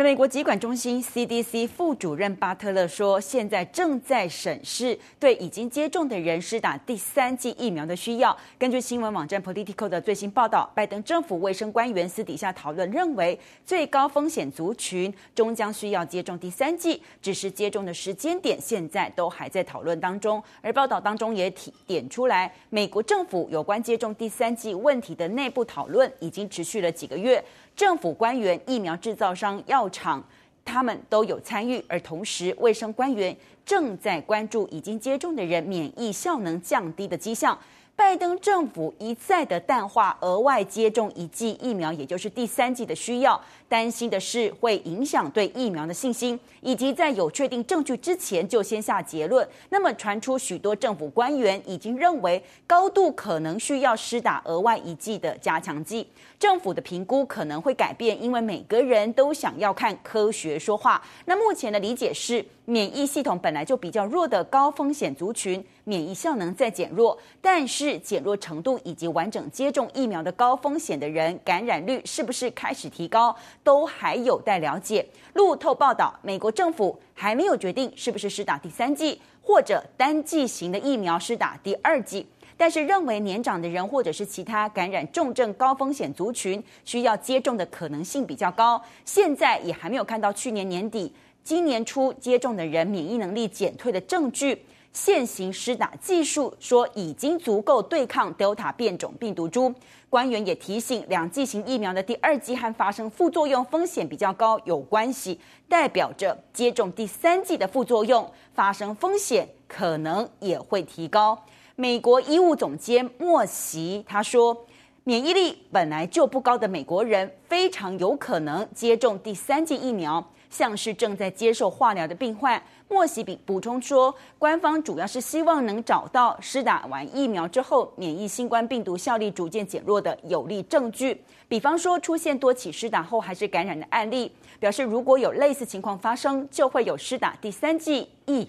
美国疾管中心 CDC 副主任巴特勒说，现在正在审视对已经接种的人施打第三剂疫苗的需要。根据新闻网站 Politico 的最新报道，拜登政府卫生官员私底下讨论，认为最高风险族群终将需要接种第三剂，只是接种的时间点现在都还在讨论当中。而报道当中也提点出来，美国政府有关接种第三剂问题的内部讨论已经持续了几个月。政府官员、疫苗制造商、药厂，他们都有参与，而同时，卫生官员正在关注已经接种的人免疫效能降低的迹象。拜登政府一再的淡化额外接种一剂疫苗，也就是第三剂的需要，担心的是会影响对疫苗的信心，以及在有确定证据之前就先下结论。那么传出许多政府官员已经认为高度可能需要施打额外一剂的加强剂，政府的评估可能会改变，因为每个人都想要看科学说话。那目前的理解是，免疫系统本来就比较弱的高风险族群，免疫效能在减弱，但是减弱程度以及完整接种疫苗的高风险的人，感染率是不是开始提高，都还有待了解。路透报道，美国政府还没有决定是不是施打第三剂，或者单剂型的疫苗施打第二剂，但是认为年长的人或者是其他感染重症高风险族群需要接种的可能性比较高。现在也还没有看到去年年底。今年初接种的人免疫能力减退的证据，现行施打技术说已经足够对抗 Delta 变种病毒株。官员也提醒，两剂型疫苗的第二剂和发生副作用风险比较高有关系，代表着接种第三剂的副作用发生风险可能也会提高。美国医务总监莫席他说，免疫力本来就不高的美国人非常有可能接种第三剂疫苗。像是正在接受化疗的病患，莫西比补充说，官方主要是希望能找到施打完疫苗之后免疫新冠病毒效力逐渐减弱的有力证据，比方说出现多起施打后还是感染的案例，表示如果有类似情况发生，就会有施打第三剂疫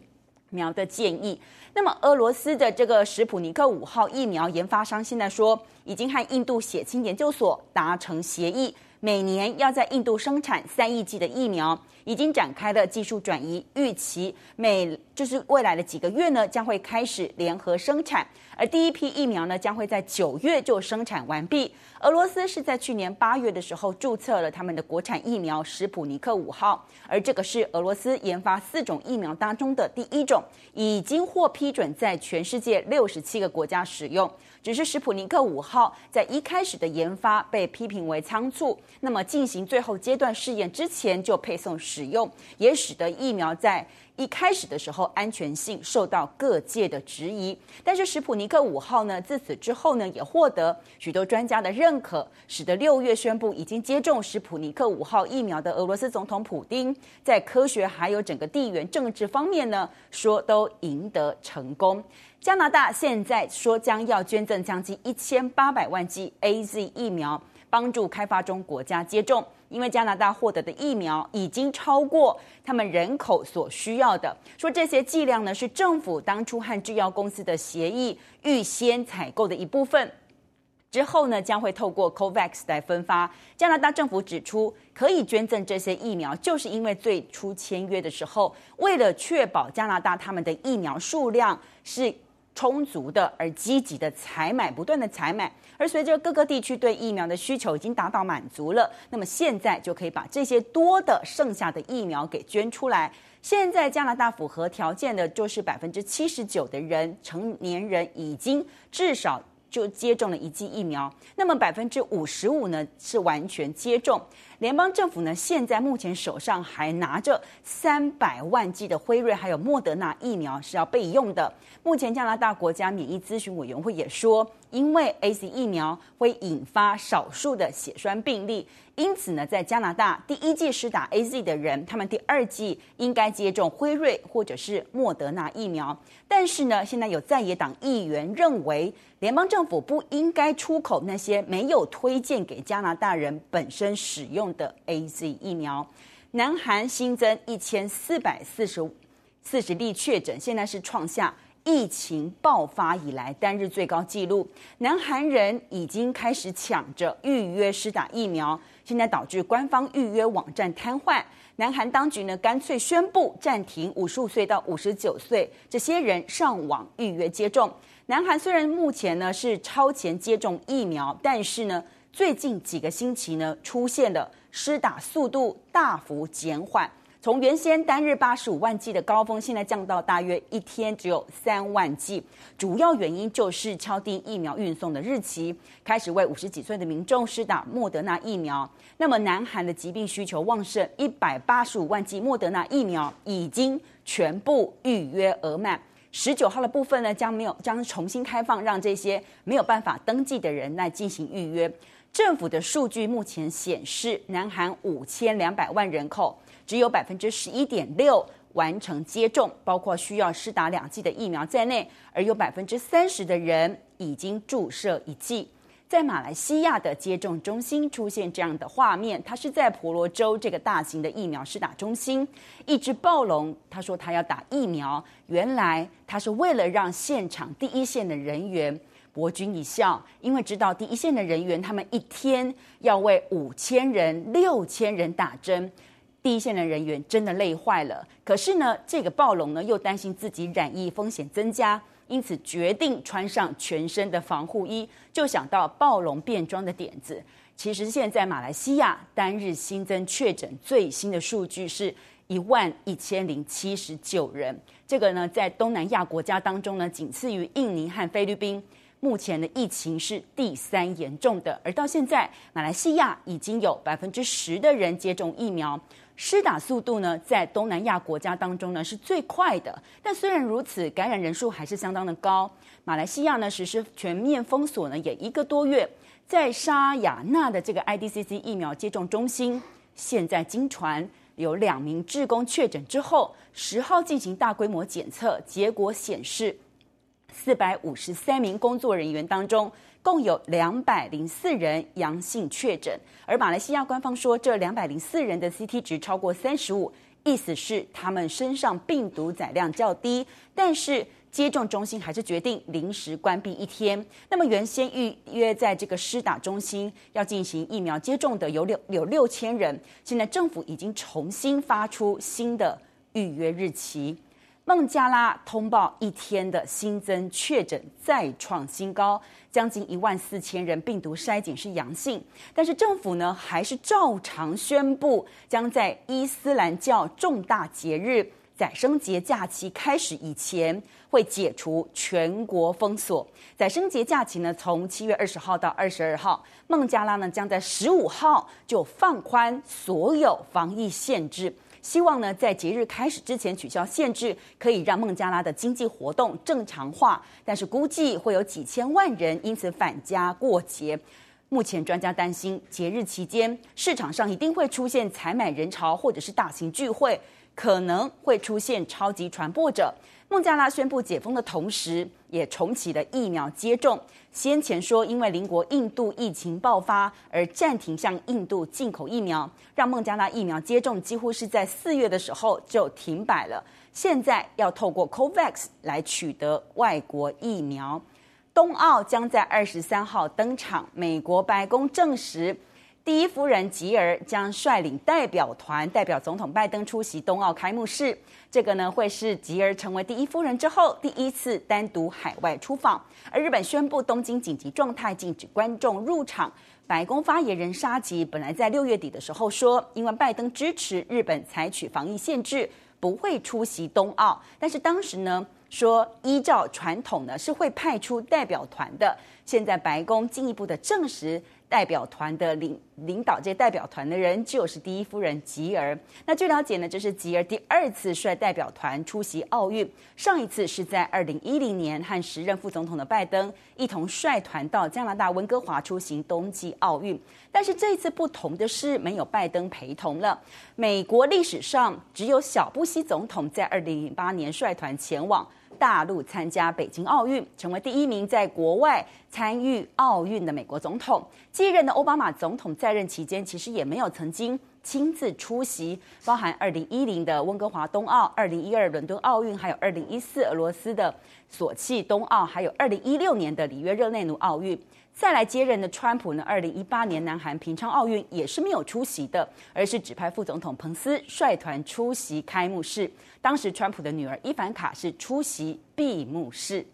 苗的建议。那么俄罗斯的这个史普尼克五号疫苗研发商现在说，已经和印度血清研究所达成协议。每年要在印度生产三亿剂的疫苗，已经展开了技术转移，预期每就是未来的几个月呢，将会开始联合生产，而第一批疫苗呢，将会在九月就生产完毕。俄罗斯是在去年八月的时候注册了他们的国产疫苗史普尼克五号，而这个是俄罗斯研发四种疫苗当中的第一种，已经获批准在全世界六十七个国家使用。只是史普尼克五号在一开始的研发被批评为仓促，那么进行最后阶段试验之前就配送使用，也使得疫苗在一开始的时候安全性受到各界的质疑。但是史普尼克五号呢，自此之后呢，也获得许多专家的认可，使得六月宣布已经接种史普尼克五号疫苗的俄罗斯总统普丁，在科学还有整个地缘政治方面呢，说都赢得成功。加拿大现在说将要捐赠将近一千八百万剂 AZ 疫苗，帮助开发中国家接种，因为加拿大获得的疫苗已经超过他们人口所需要的。说这些剂量呢，是政府当初和制药公司的协议预先采购的一部分，之后呢，将会透过 COVAX 来分发。加拿大政府指出，可以捐赠这些疫苗，就是因为最初签约的时候，为了确保加拿大他们的疫苗数量是。充足的，而积极的采买，不断的采买，而随着各个地区对疫苗的需求已经达到满足了，那么现在就可以把这些多的剩下的疫苗给捐出来。现在加拿大符合条件的，就是百分之七十九的人，成年人已经至少就接种了一剂疫苗，那么百分之五十五呢是完全接种。联邦政府呢，现在目前手上还拿着三百万剂的辉瑞还有莫德纳疫苗是要备用的。目前加拿大国家免疫咨询委员会也说，因为 AZ 疫苗会引发少数的血栓病例，因此呢，在加拿大第一剂施打 AZ 的人，他们第二剂应该接种辉瑞或者是莫德纳疫苗。但是呢，现在有在野党议员认为，联邦政府不应该出口那些没有推荐给加拿大人本身使用用的 AZ 疫苗，南韩新增一千四百四十四十例确诊，现在是创下疫情爆发以来单日最高纪录。南韩人已经开始抢着预约施打疫苗，现在导致官方预约网站瘫痪。南韩当局呢，干脆宣布暂停五十五岁到五十九岁这些人上网预约接种。南韩虽然目前呢是超前接种疫苗，但是呢，最近几个星期呢出现了施打速度大幅减缓。从原先单日八十五万剂的高峰，现在降到大约一天只有三万剂。主要原因就是敲定疫苗运送的日期，开始为五十几岁的民众施打莫德纳疫苗。那么，南韩的疾病需求旺盛，一百八十五万剂莫德纳疫苗已经全部预约额满。十九号的部分呢，将没有将重新开放，让这些没有办法登记的人来进行预约。政府的数据目前显示，南韩五千两百万人口。只有百分之十一点六完成接种，包括需要施打两剂的疫苗在内，而有百分之三十的人已经注射一剂。在马来西亚的接种中心出现这样的画面，它是在婆罗洲这个大型的疫苗施打中心，一只暴龙，他说他要打疫苗，原来他是为了让现场第一线的人员博君一笑，因为知道第一线的人员他们一天要为五千人、六千人打针。第一线的人员真的累坏了，可是呢，这个暴龙呢又担心自己染疫风险增加，因此决定穿上全身的防护衣，就想到暴龙变装的点子。其实现在马来西亚单日新增确诊最新的数据是一万一千零七十九人，这个呢在东南亚国家当中呢仅次于印尼和菲律宾。目前的疫情是第三严重的，而到现在马来西亚已经有百分之十的人接种疫苗。施打速度呢，在东南亚国家当中呢是最快的，但虽然如此，感染人数还是相当的高。马来西亚呢实施全面封锁呢也一个多月，在沙亚纳的这个 IDCC 疫苗接种中心，现在经传有两名志工确诊之后，十号进行大规模检测，结果显示四百五十三名工作人员当中。共有两百零四人阳性确诊，而马来西亚官方说，这两百零四人的 CT 值超过三十五，意思是他们身上病毒载量较低。但是接种中心还是决定临时关闭一天。那么原先预约在这个施打中心要进行疫苗接种的有六有六千人，现在政府已经重新发出新的预约日期。孟加拉通报一天的新增确诊再创新高，将近一万四千人病毒筛检是阳性，但是政府呢还是照常宣布，将在伊斯兰教重大节日宰牲节假期开始以前会解除全国封锁。宰牲节假期呢，从七月二十号到二十二号，孟加拉呢将在十五号就放宽所有防疫限制。希望呢，在节日开始之前取消限制，可以让孟加拉的经济活动正常化。但是估计会有几千万人因此返家过节。目前专家担心，节日期间市场上一定会出现采买人潮，或者是大型聚会，可能会出现超级传播者。孟加拉宣布解封的同时，也重启了疫苗接种。先前说因为邻国印度疫情爆发而暂停向印度进口疫苗，让孟加拉疫苗接种几乎是在四月的时候就停摆了。现在要透过 COVAX 来取得外国疫苗。冬奥将在二十三号登场，美国白宫证实。第一夫人吉尔将率领代表团代表总统拜登出席冬奥开幕式。这个呢，会是吉尔成为第一夫人之后第一次单独海外出访。而日本宣布东京紧急状态，禁止观众入场。白宫发言人沙吉本来在六月底的时候说，因为拜登支持日本采取防疫限制，不会出席冬奥。但是当时呢，说依照传统呢，是会派出代表团的。现在白宫进一步的证实。代表团的领领导这代表团的人就是第一夫人吉尔。那据了解呢，这是吉尔第二次率代表团出席奥运，上一次是在二零一零年和时任副总统的拜登一同率团到加拿大温哥华出席冬季奥运。但是这一次不同的是，没有拜登陪同了。美国历史上只有小布希总统在二零零八年率团前往。大陆参加北京奥运，成为第一名在国外参与奥运的美国总统。继任的奥巴马总统在任期间，其实也没有曾经亲自出席，包含二零一零的温哥华冬奥、二零一二伦敦奥运，还有二零一四俄罗斯的索契冬奥，还有二零一六年的里约热内卢奥运。再来接任的川普呢，二零一八年南韩平昌奥运也是没有出席的，而是指派副总统彭斯率团出席开幕式。当时川普的女儿伊凡卡是出席闭幕式。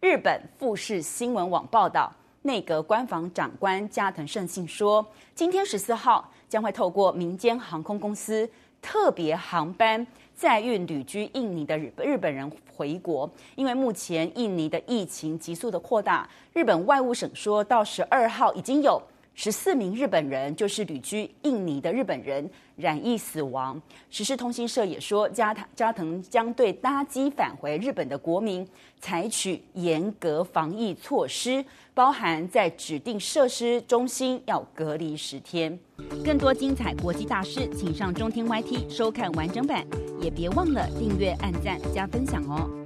日本富士新闻网报道。内阁官房长官加藤胜信说，今天十四号将会透过民间航空公司特别航班载运旅居印尼的日日本人回国，因为目前印尼的疫情急速的扩大，日本外务省说到十二号已经有。十四名日本人，就是旅居印尼的日本人染疫死亡。时事通信社也说，加藤加藤将对搭机返回日本的国民采取严格防疫措施，包含在指定设施中心要隔离十天。更多精彩国际大事，请上中天 YT 收看完整版，也别忘了订阅、按赞、加分享哦。